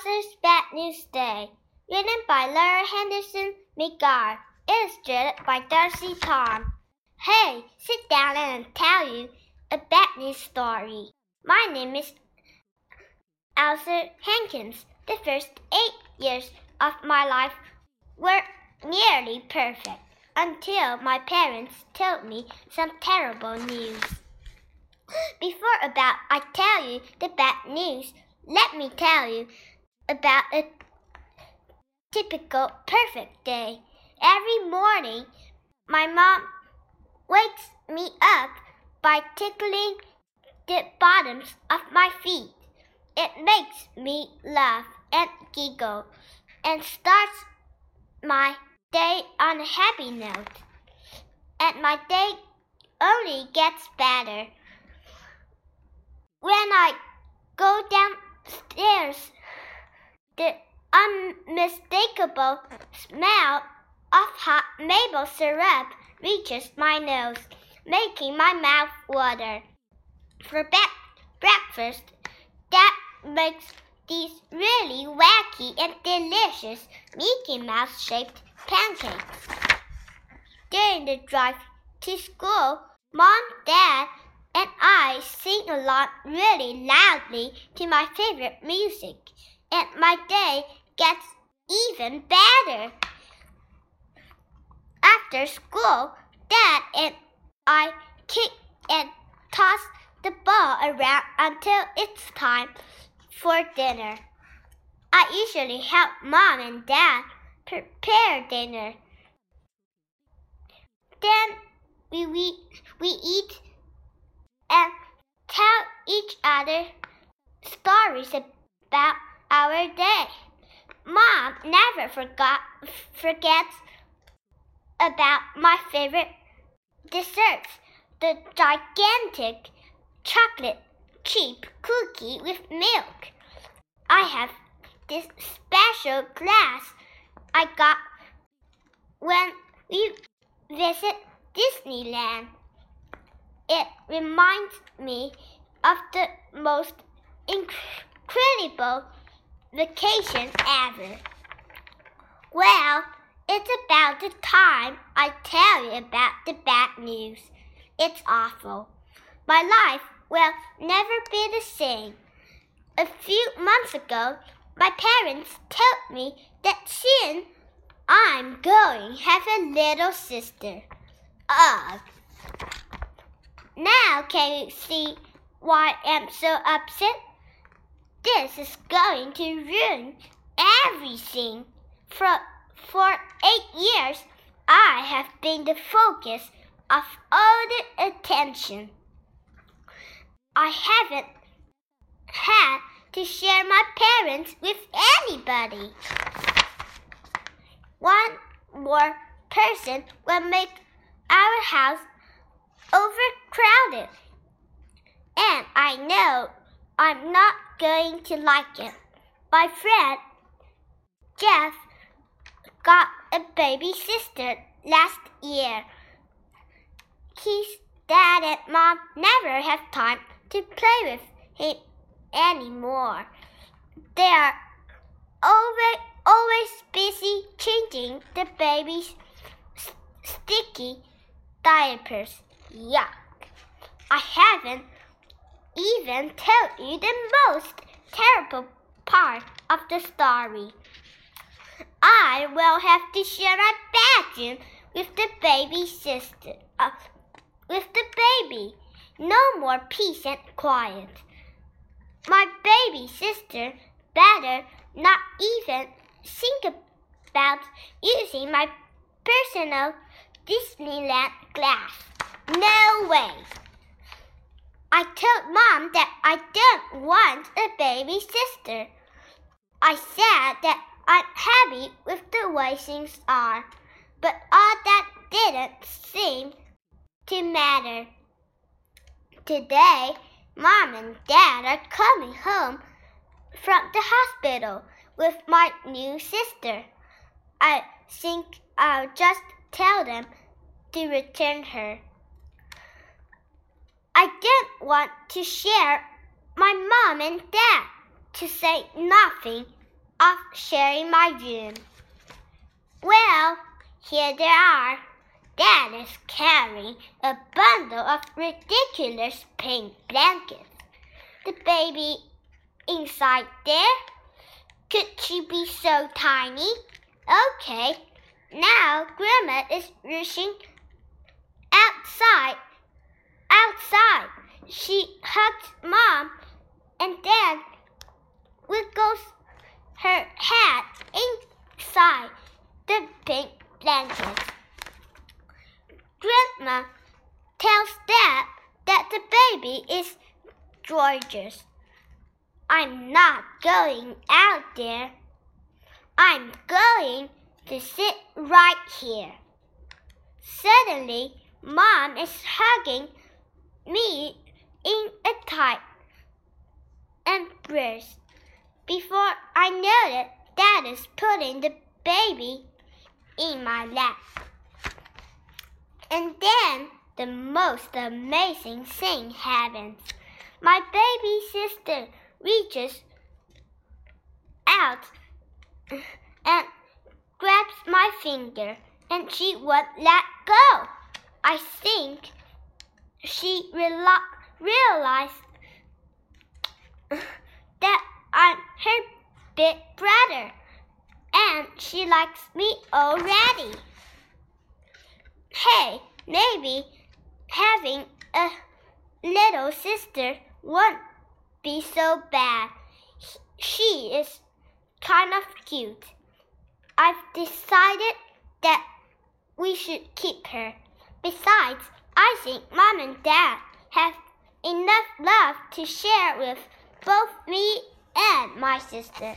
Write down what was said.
Arthur's Bad News Day, written by Laura Henderson McGar, illustrated by Darcy Tom. Hey, sit down and I'll tell you a bad news story. My name is Arthur Hankins. The first eight years of my life were nearly perfect until my parents told me some terrible news. Before about I tell you the bad news, let me tell you about a typical perfect day. Every morning, my mom wakes me up by tickling the bottoms of my feet. It makes me laugh and giggle and starts my day on a happy note. And my day only gets better. When I go downstairs, the unmistakable smell of hot maple syrup reaches my nose, making my mouth water. For breakfast, that makes these really wacky and delicious Mickey Mouse shaped pancakes. During the drive to school, Mom, Dad, and I sing along really loudly to my favorite music, and my day gets even better. After school, Dad and I kick and toss the ball around until it's time for dinner. I usually help Mom and Dad prepare dinner. Then we, we, we eat and tell each other stories about our day. Mom never forgot forgets about my favorite desserts, the gigantic chocolate chip cookie with milk. I have this special glass I got when we visit Disneyland. It reminds me of the most incredible vacation ever. Well, it's about the time I tell you about the bad news. It's awful. My life will never be the same. A few months ago, my parents told me that soon I'm going to have a little sister. Ugh. Now can you see why I'm so upset? This is going to ruin everything. For, for eight years, I have been the focus of all the attention. I haven't had to share my parents with anybody. One more person will make our house overcrowded. And I know I'm not going to like it. My friend Jeff got a baby sister last year. His dad and mom never have time to play with him anymore. They are always, always busy changing the baby's sticky diapers. Yuck. I haven't even tell you the most terrible part of the story. I will have to share my bedroom with the baby sister. Uh, with the baby. No more peace and quiet. My baby sister better not even think about using my personal Disneyland glass. No way. I told Mom that I don't want a baby sister. I said that I'm happy with the way things are, but all that didn't seem to matter. Today, Mom and Dad are coming home from the hospital with my new sister. I think I'll just tell them to return her. I don't want to share my mom and dad to say nothing of sharing my room. Well, here they are. Dad is carrying a bundle of ridiculous pink blankets. The baby inside there? Could she be so tiny? Okay, now Grandma is rushing outside. Outside. She hugs Mom and then wiggles her head inside the pink blanket. Grandma tells Dad that the baby is George's. I'm not going out there. I'm going to sit right here. Suddenly, Mom is hugging me a tight embrace. Before I know it, Dad is putting the baby in my lap. And then the most amazing thing happens. My baby sister reaches out and grabs my finger, and she won't let go. I think she reali- realized that I'm her big brother, and she likes me already. Hey, maybe having a little sister won't be so bad. She is kind of cute. I've decided that we should keep her. Besides, I think Mom and Dad have enough love to share with both me and my sister.